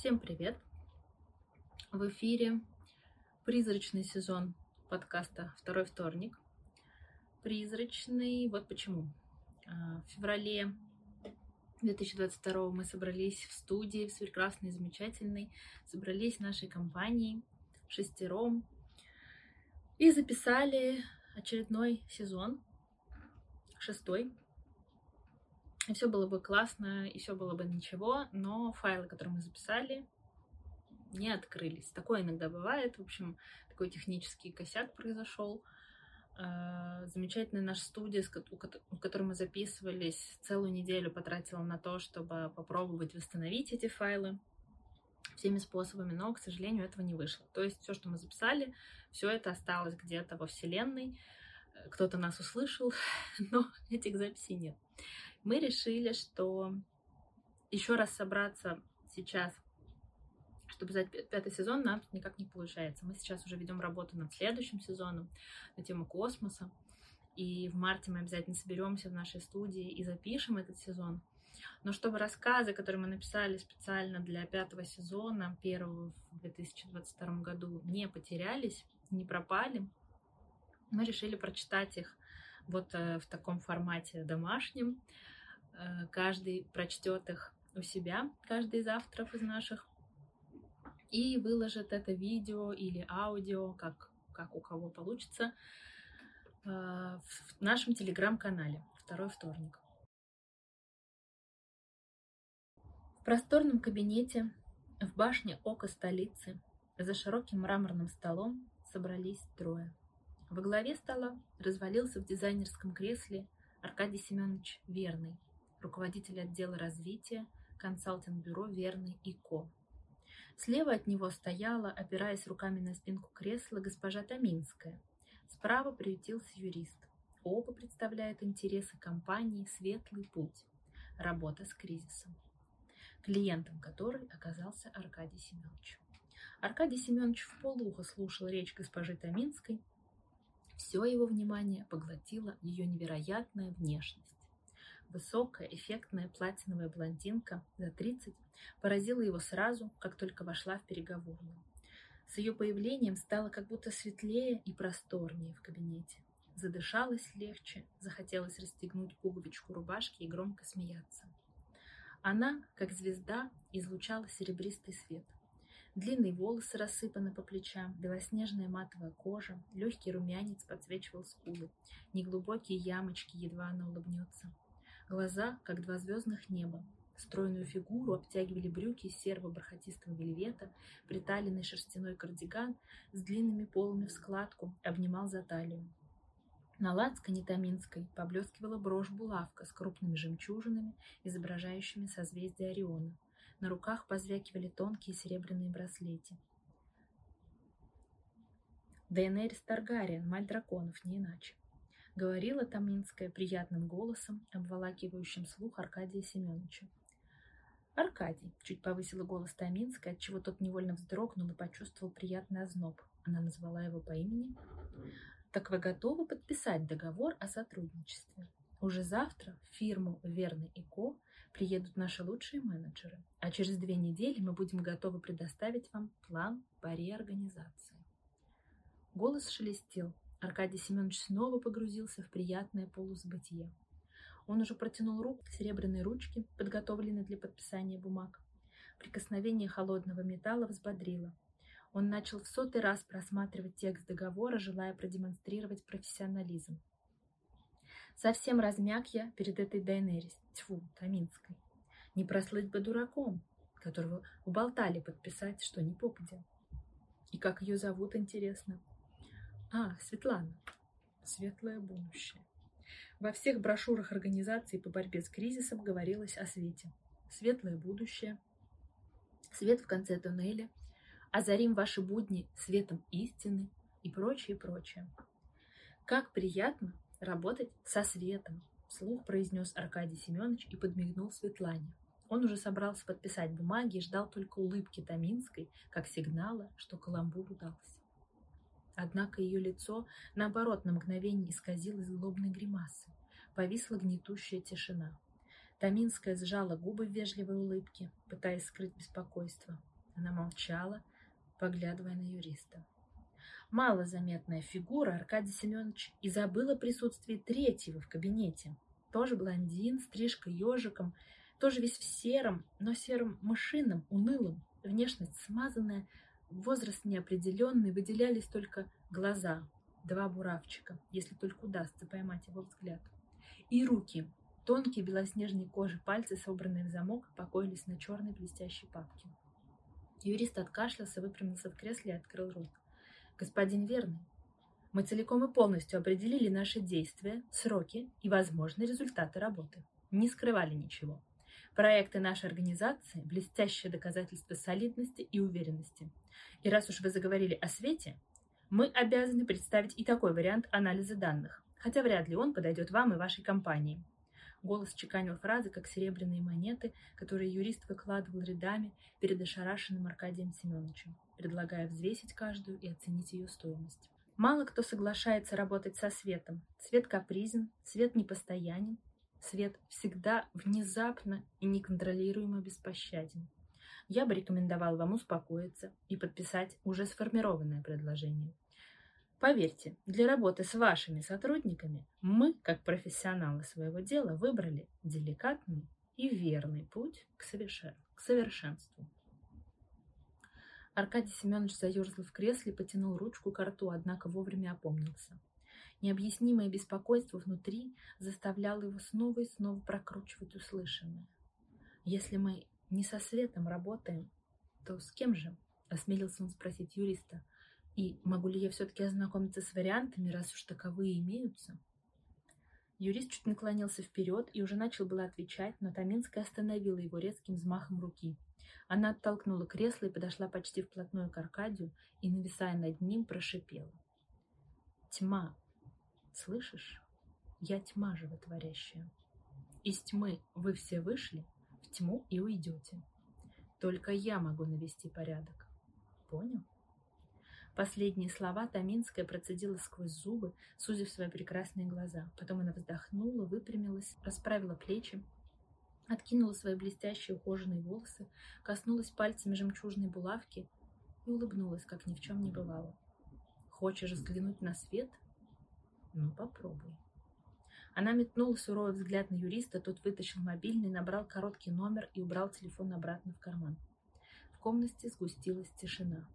Всем привет! В эфире призрачный сезон подкаста «Второй вторник». Призрачный, вот почему. А, в феврале 2022 мы собрались в студии, в прекрасной, замечательной, собрались в нашей компании шестером и записали очередной сезон, шестой, все было бы классно, и все было бы ничего, но файлы, которые мы записали, не открылись. Такое иногда бывает. В общем, такой технический косяк произошел. Э, замечательная наша студия, в которой мы записывались, целую неделю потратила на то, чтобы попробовать восстановить эти файлы всеми способами, но, к сожалению, этого не вышло. То есть все, что мы записали, все это осталось где-то во Вселенной. Э, кто-то нас услышал, но этих записей нет мы решили, что еще раз собраться сейчас, чтобы взять пятый сезон, нам никак не получается. Мы сейчас уже ведем работу над следующим сезоном, на тему космоса. И в марте мы обязательно соберемся в нашей студии и запишем этот сезон. Но чтобы рассказы, которые мы написали специально для пятого сезона, первого в 2022 году, не потерялись, не пропали, мы решили прочитать их вот э, в таком формате домашнем. Э, каждый прочтет их у себя, каждый из авторов из наших, и выложит это видео или аудио, как, как у кого получится, э, в нашем телеграм-канале «Второй вторник». В просторном кабинете в башне ока столицы за широким мраморным столом собрались трое. Во главе стола развалился в дизайнерском кресле Аркадий Семенович Верный, руководитель отдела развития консалтинг-бюро «Верный и Ко». Слева от него стояла, опираясь руками на спинку кресла, госпожа Таминская. Справа приютился юрист. Оба представляют интересы компании «Светлый путь» – работа с кризисом, клиентом которой оказался Аркадий Семенович. Аркадий Семенович в полухо слушал речь госпожи Таминской, все его внимание поглотила ее невероятная внешность. Высокая, эффектная платиновая блондинка за 30 поразила его сразу, как только вошла в переговорную. С ее появлением стало как будто светлее и просторнее в кабинете. Задышалось легче, захотелось расстегнуть пуговичку рубашки и громко смеяться. Она, как звезда, излучала серебристый свет – Длинные волосы рассыпаны по плечам, белоснежная матовая кожа, легкий румянец подсвечивал скулы, неглубокие ямочки, едва она улыбнется. Глаза, как два звездных неба. Стройную фигуру обтягивали брюки из серого бархатистого вельвета, приталенный шерстяной кардиган с длинными полами в складку обнимал за талию. На лацкане Таминской поблескивала брошь-булавка с крупными жемчужинами, изображающими созвездие Ориона – на руках позвякивали тонкие серебряные браслети. Дейенерис Таргариен, мать драконов, не иначе. Говорила Таминская приятным голосом, обволакивающим слух Аркадия Семеновича. «Аркадий», — чуть повысила голос Таминская, отчего тот невольно вздрогнул и почувствовал приятный озноб. Она назвала его по имени. «Так вы готовы подписать договор о сотрудничестве? Уже завтра в фирму «Верный и Ко» приедут наши лучшие менеджеры, а через две недели мы будем готовы предоставить вам план по реорганизации. Голос шелестел. Аркадий Семенович снова погрузился в приятное полузабытие. Он уже протянул руку к серебряной ручке, подготовленной для подписания бумаг. Прикосновение холодного металла взбодрило. Он начал в сотый раз просматривать текст договора, желая продемонстрировать профессионализм. Совсем размяк я перед этой Дайнерис, тьфу, Каминской. Не прослыть бы дураком, которого уболтали подписать, что не попадя. И как ее зовут, интересно? А, Светлана. Светлое будущее. Во всех брошюрах организации по борьбе с кризисом говорилось о свете. Светлое будущее, свет в конце туннеля, озарим ваши будни светом истины и прочее, прочее. Как приятно, работать со светом, вслух произнес Аркадий Семенович и подмигнул Светлане. Он уже собрался подписать бумаги и ждал только улыбки Таминской, как сигнала, что каламбур удался. Однако ее лицо, наоборот, на мгновение исказилось злобной гримасой. Повисла гнетущая тишина. Таминская сжала губы в вежливой улыбке, пытаясь скрыть беспокойство. Она молчала, поглядывая на юриста. Малозаметная фигура Аркадий Семенович и забыл о присутствии третьего в кабинете. Тоже блондин, стрижка ежиком, тоже весь в сером, но сером мышином, унылом, внешность смазанная, возраст неопределенный, выделялись только глаза, два буравчика, если только удастся поймать его взгляд. И руки, тонкие белоснежные кожи пальцы, собранные в замок, покоились на черной блестящей папке. Юрист откашлялся, выпрямился в кресле и открыл рот. «Господин Верный, мы целиком и полностью определили наши действия, сроки и возможные результаты работы. Не скрывали ничего. Проекты нашей организации – блестящее доказательство солидности и уверенности. И раз уж вы заговорили о свете, мы обязаны представить и такой вариант анализа данных, хотя вряд ли он подойдет вам и вашей компании. Голос чеканил фразы, как серебряные монеты, которые юрист выкладывал рядами перед ошарашенным Аркадием Семеновичем, предлагая взвесить каждую и оценить ее стоимость. Мало кто соглашается работать со светом. Свет капризен, свет непостоянен, свет всегда внезапно и неконтролируемо беспощаден. Я бы рекомендовал вам успокоиться и подписать уже сформированное предложение. Поверьте, для работы с вашими сотрудниками мы, как профессионалы своего дела, выбрали деликатный и верный путь к, совершен... к совершенству. Аркадий Семенович заерзал в кресле, потянул ручку к рту, однако вовремя опомнился. Необъяснимое беспокойство внутри заставляло его снова и снова прокручивать услышанное. «Если мы не со светом работаем, то с кем же?» — осмелился он спросить юриста. И могу ли я все-таки ознакомиться с вариантами, раз уж таковые имеются? Юрист чуть наклонился вперед и уже начал было отвечать, но Таминская остановила его резким взмахом руки. Она оттолкнула кресло и подошла почти вплотную к Аркадию и, нависая над ним, прошипела. «Тьма! Слышишь? Я тьма животворящая. Из тьмы вы все вышли, в тьму и уйдете. Только я могу навести порядок. Понял?» Последние слова Таминская процедила сквозь зубы, сузив свои прекрасные глаза. Потом она вздохнула, выпрямилась, расправила плечи, откинула свои блестящие ухоженные волосы, коснулась пальцами жемчужной булавки и улыбнулась, как ни в чем не бывало. «Хочешь взглянуть на свет? Ну, попробуй». Она метнула суровый взгляд на юриста, тот вытащил мобильный, набрал короткий номер и убрал телефон обратно в карман. В комнате сгустилась тишина.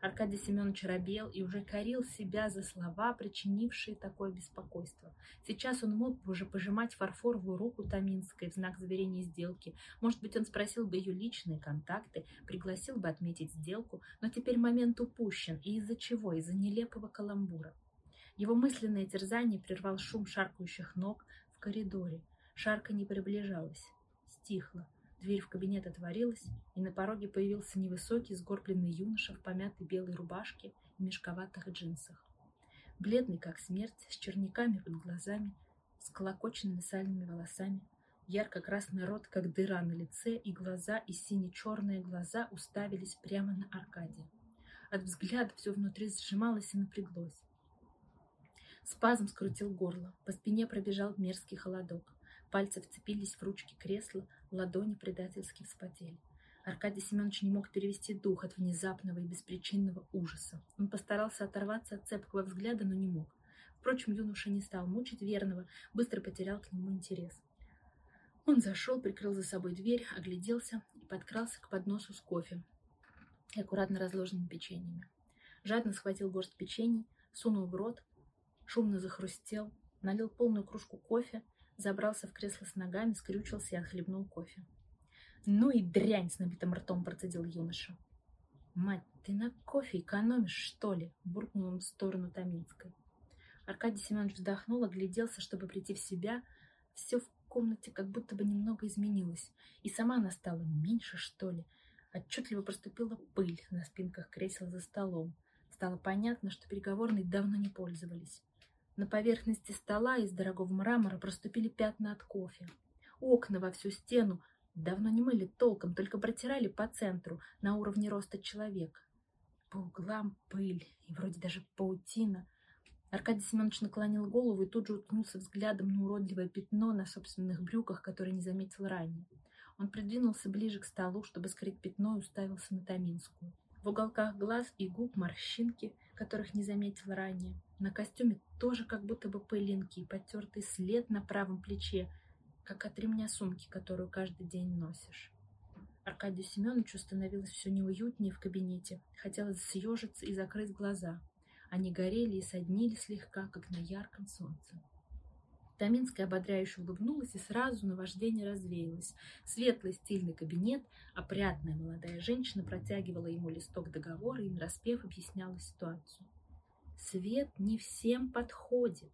Аркадий Семенович робел и уже корил себя за слова, причинившие такое беспокойство. Сейчас он мог бы уже пожимать фарфоровую руку Таминской в знак заверения сделки. Может быть, он спросил бы ее личные контакты, пригласил бы отметить сделку, но теперь момент упущен. И из-за чего? Из-за нелепого каламбура. Его мысленное терзание прервал шум шаркающих ног в коридоре. Шарка не приближалась. Стихла. Дверь в кабинет отворилась, и на пороге появился невысокий, сгорбленный юноша в помятой белой рубашке и мешковатых джинсах. Бледный, как смерть, с черниками под глазами, с колокоченными сальными волосами, ярко-красный рот, как дыра на лице, и глаза, и сине-черные глаза уставились прямо на Аркадия. От взгляда все внутри сжималось и напряглось. Спазм скрутил горло, по спине пробежал мерзкий холодок. Пальцы вцепились в ручки кресла, ладони предательски вспотели. Аркадий Семенович не мог перевести дух от внезапного и беспричинного ужаса. Он постарался оторваться от цепкого взгляда, но не мог. Впрочем, юноша не стал мучить верного, быстро потерял к нему интерес. Он зашел, прикрыл за собой дверь, огляделся и подкрался к подносу с кофе и аккуратно разложенными печеньями. Жадно схватил горсть печений, сунул в рот, шумно захрустел, налил полную кружку кофе забрался в кресло с ногами, скрючился и отхлебнул кофе. «Ну и дрянь!» — с набитым ртом процедил юноша. «Мать, ты на кофе экономишь, что ли?» — буркнул он в сторону Таминской. Аркадий Семенович вздохнул, огляделся, чтобы прийти в себя. Все в комнате как будто бы немного изменилось. И сама она стала меньше, что ли. Отчетливо проступила пыль на спинках кресел за столом. Стало понятно, что переговорной давно не пользовались. На поверхности стола из дорогого мрамора проступили пятна от кофе. Окна во всю стену давно не мыли толком, только протирали по центру, на уровне роста человека. По углам пыль и вроде даже паутина. Аркадий Семенович наклонил голову и тут же уткнулся взглядом на уродливое пятно на собственных брюках, которое не заметил ранее. Он придвинулся ближе к столу, чтобы скрыть пятно, и уставился на Таминскую. В уголках глаз и губ морщинки, которых не заметил ранее. На костюме тоже как будто бы пылинки и потертый след на правом плече, как от ремня сумки, которую каждый день носишь. Аркадию Семеновичу становилось все неуютнее в кабинете. Хотелось съежиться и закрыть глаза. Они горели и соднили слегка, как на ярком солнце. Таминская ободряюще улыбнулась, и сразу наваждение развеялось. Светлый стильный кабинет, опрятная молодая женщина протягивала ему листок договора и, нараспев, объясняла ситуацию. Свет не всем подходит.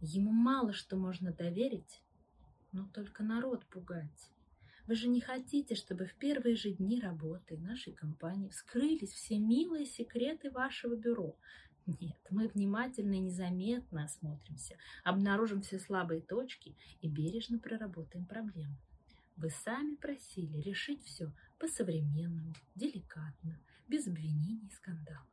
Ему мало что можно доверить, но только народ пугать. Вы же не хотите, чтобы в первые же дни работы нашей компании вскрылись все милые секреты вашего бюро. Нет, мы внимательно и незаметно осмотримся, обнаружим все слабые точки и бережно проработаем проблему. Вы сами просили решить все по-современному, деликатно, без обвинений и скандалов.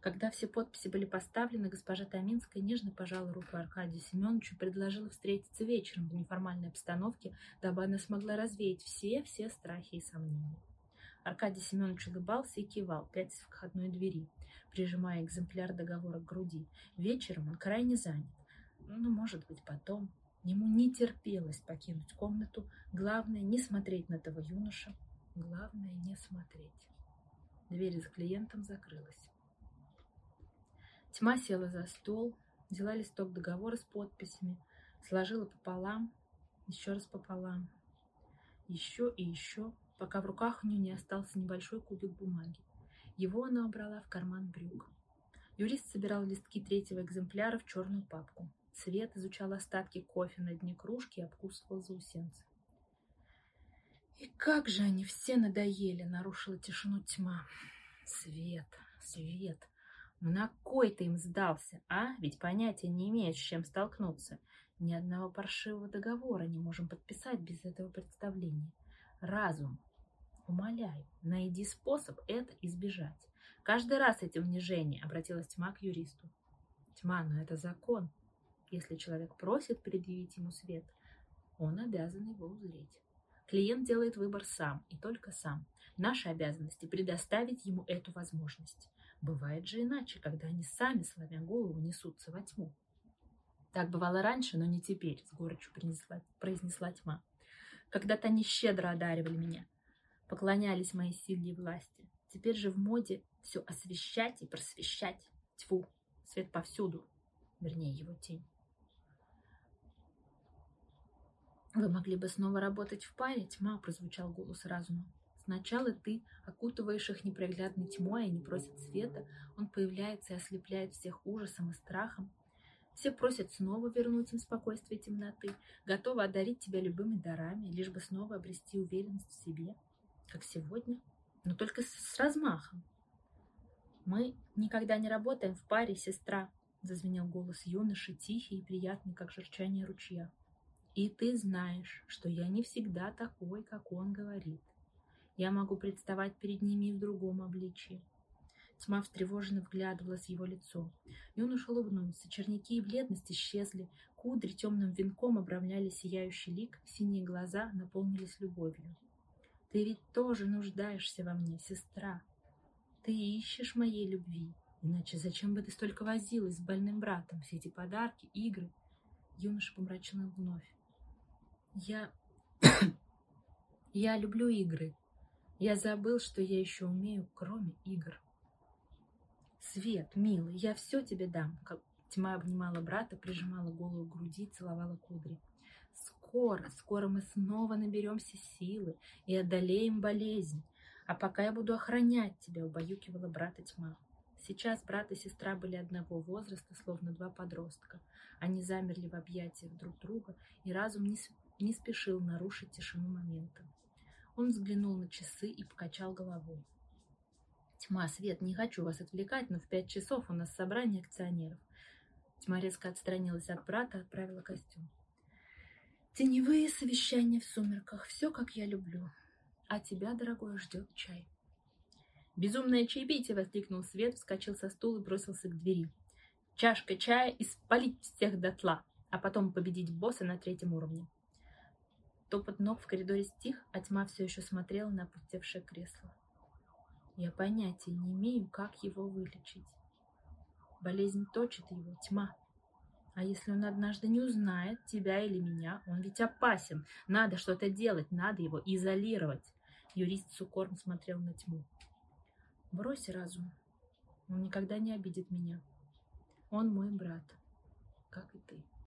Когда все подписи были поставлены, госпожа Таминская нежно пожала руку Аркадию Семеновичу и предложила встретиться вечером в неформальной обстановке, дабы она смогла развеять все-все страхи и сомнения. Аркадий Семенович улыбался и кивал, пятясь к входной двери, прижимая экземпляр договора к груди. Вечером он крайне занят. Ну, может быть, потом. Ему не терпелось покинуть комнату. Главное, не смотреть на того юноша. Главное, не смотреть. Дверь за клиентом закрылась. Тьма села за стол, взяла листок договора с подписями, сложила пополам, еще раз пополам, еще и еще, пока в руках у нее не остался небольшой кубик бумаги. Его она убрала в карман брюк. Юрист собирал листки третьего экземпляра в черную папку. Свет изучал остатки кофе на дне кружки и обкусывал заусенцы. И как же они все надоели, нарушила тишину тьма. Свет, свет, на кой ты им сдался, а? Ведь понятия не имеешь, с чем столкнуться. Ни одного паршивого договора не можем подписать без этого представления. Разум. Умоляю, найди способ это избежать. Каждый раз эти унижения обратилась тьма к юристу. Тьма, но это закон. Если человек просит предъявить ему свет, он обязан его узреть. Клиент делает выбор сам и только сам. Наша обязанность предоставить ему эту возможность. Бывает же иначе, когда они сами, славя голову, несутся во тьму. Так бывало раньше, но не теперь, с горечью произнесла тьма. Когда-то они щедро одаривали меня, поклонялись моей силе и власти. Теперь же в моде все освещать и просвещать. Тьфу, свет повсюду, вернее его тень. Вы могли бы снова работать в паре, тьма, прозвучал голос разума. Сначала ты окутываешь их непроглядной тьмой, они просят света, он появляется и ослепляет всех ужасом и страхом. Все просят снова вернуть им спокойствие темноты, готовы одарить тебя любыми дарами, лишь бы снова обрести уверенность в себе, как сегодня, но только с размахом. Мы никогда не работаем в паре, сестра, зазвенел голос юноши, тихий и приятный, как журчание ручья. И ты знаешь, что я не всегда такой, как он говорит. Я могу представать перед ними и в другом обличии. Тьма встревоженно вглядывалась в его лицо. Юноша улыбнулся. Черники и бледность исчезли. Кудри темным венком обрамляли сияющий лик. Синие глаза наполнились любовью. Ты ведь тоже нуждаешься во мне, сестра. Ты ищешь моей любви. Иначе зачем бы ты столько возилась с больным братом? Все эти подарки, игры. Юноша помрачнел вновь. Я... Я люблю игры, я забыл, что я еще умею, кроме игр. Свет, милый, я все тебе дам. Тьма обнимала брата, прижимала голову к груди, целовала кудри. Скоро, скоро мы снова наберемся силы и одолеем болезнь. А пока я буду охранять тебя, убаюкивала брата тьма. Сейчас брат и сестра были одного возраста, словно два подростка. Они замерли в объятиях друг друга, и разум не, не спешил нарушить тишину момента. Он взглянул на часы и покачал головой. Тьма, Свет, не хочу вас отвлекать, но в пять часов у нас собрание акционеров. Тьма резко отстранилась от брата, отправила костюм. Теневые совещания в сумерках, все как я люблю. А тебя, дорогой, ждет чай. Безумное чаепитие, воскликнул Свет, вскочил со стула и бросился к двери. чашкой чая и спалить всех дотла, а потом победить босса на третьем уровне. Топот ног в коридоре стих, а тьма все еще смотрела на опустевшее кресло. Я понятия не имею, как его вылечить. Болезнь точит его, тьма. А если он однажды не узнает тебя или меня, он ведь опасен. Надо что-то делать, надо его изолировать. Юрист с укором смотрел на тьму. Брось разум. Он никогда не обидит меня. Он мой брат, как и ты.